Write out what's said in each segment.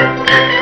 thank you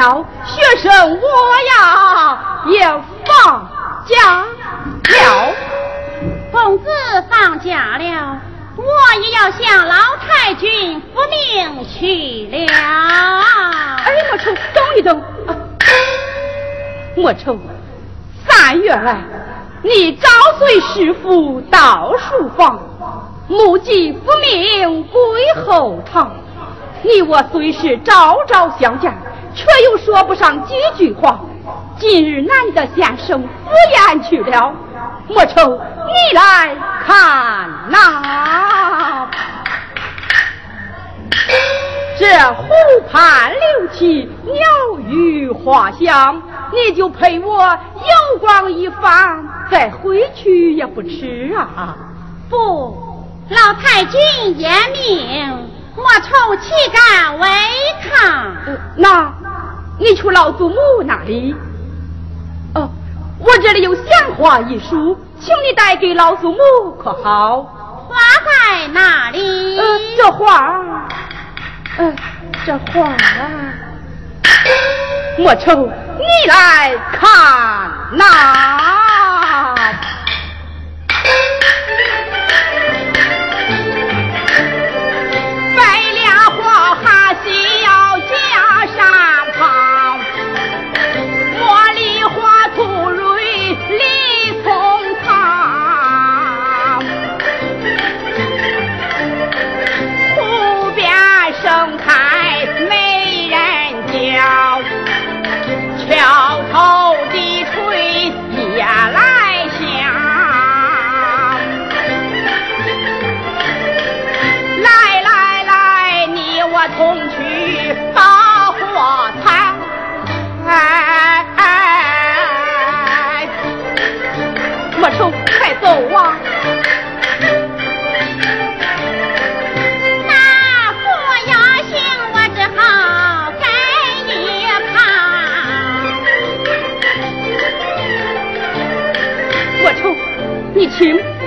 了，学生我呀也放假了。公子放假了，我也要向老太君复命去了。哎，莫愁，等一等。莫愁，三月来，你找随师傅到书房，目击复命归后堂。你我虽是朝朝相见。却又说不上几句话。今日难得先生赴宴去了，莫愁你来看呐。这湖畔柳起，鸟语花香，你就陪我游逛一番，再回去也不迟啊。不，老太君严命，莫愁岂敢违抗？那。你去老祖母那里，哦我这里有鲜花一束，请你带给老祖母，可好？花在哪里？呃，这花，呃，这花啊，莫愁，你来看呐。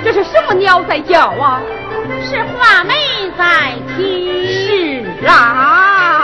这是什么鸟在叫啊？是画眉在啼。是啊。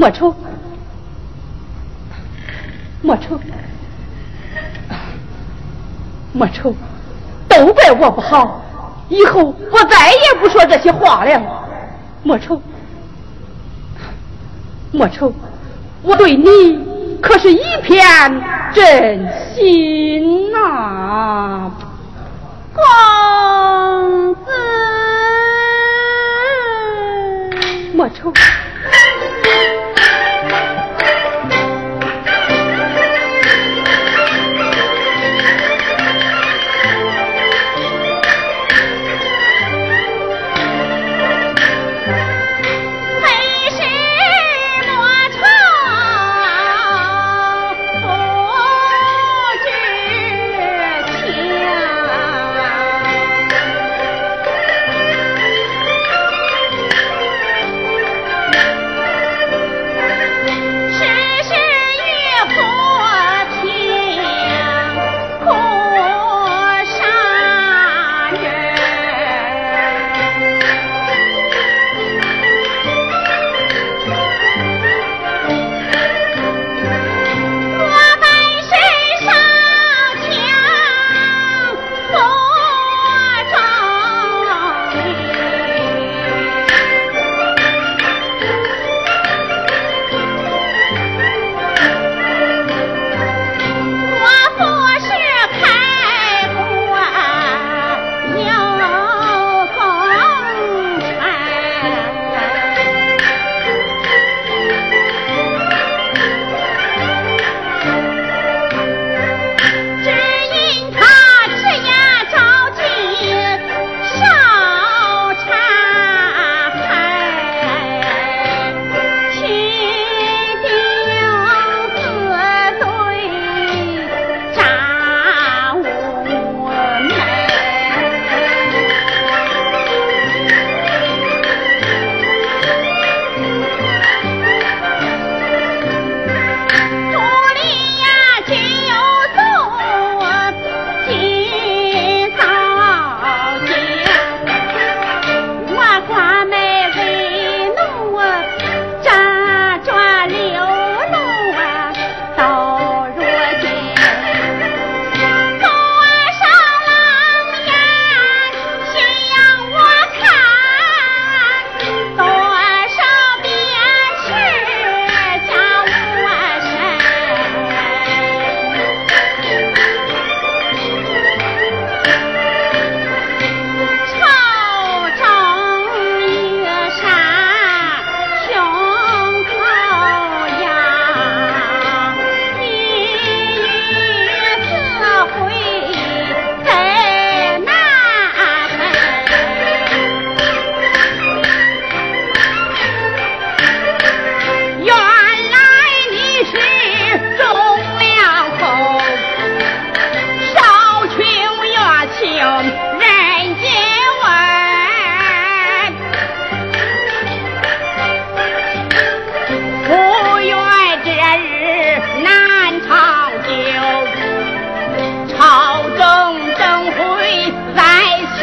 莫愁，莫愁，莫愁，都怪我不好，以后我再也不说这些话了。莫愁，莫愁，我对你。可是一片真心呐，公子莫愁。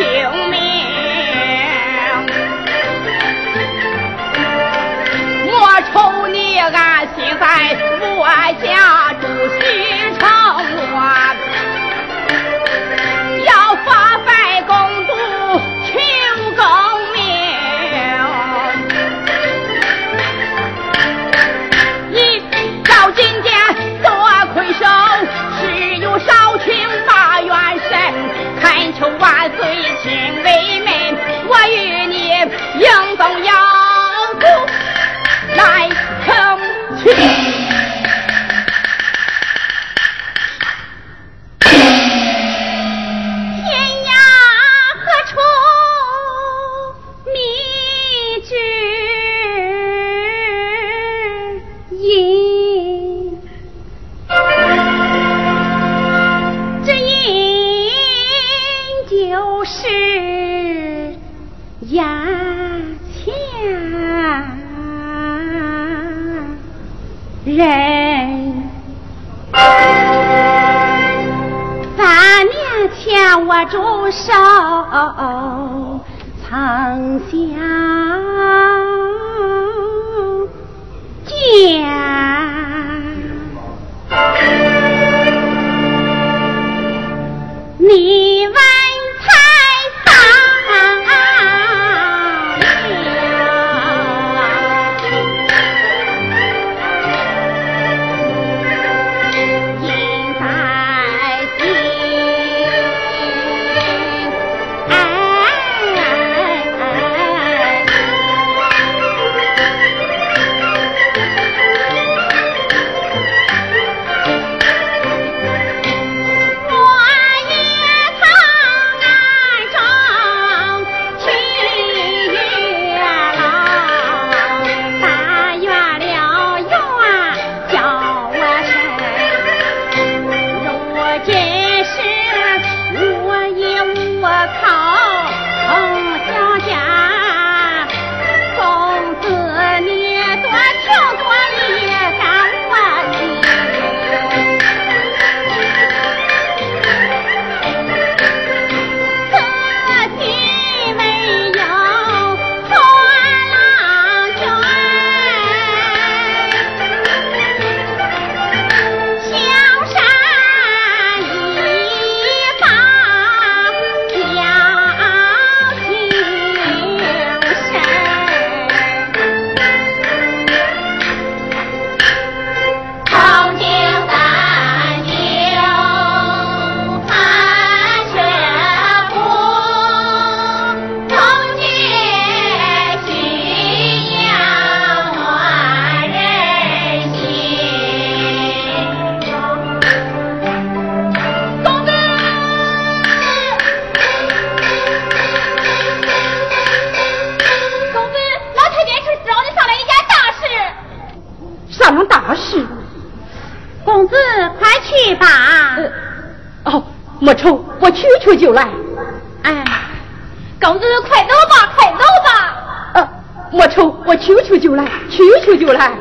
性命，我瞅你安心在我家住心。把住手曾相见，就来，哎，公子快走吧，快走吧。呃，莫愁，我去去就来，去去就来。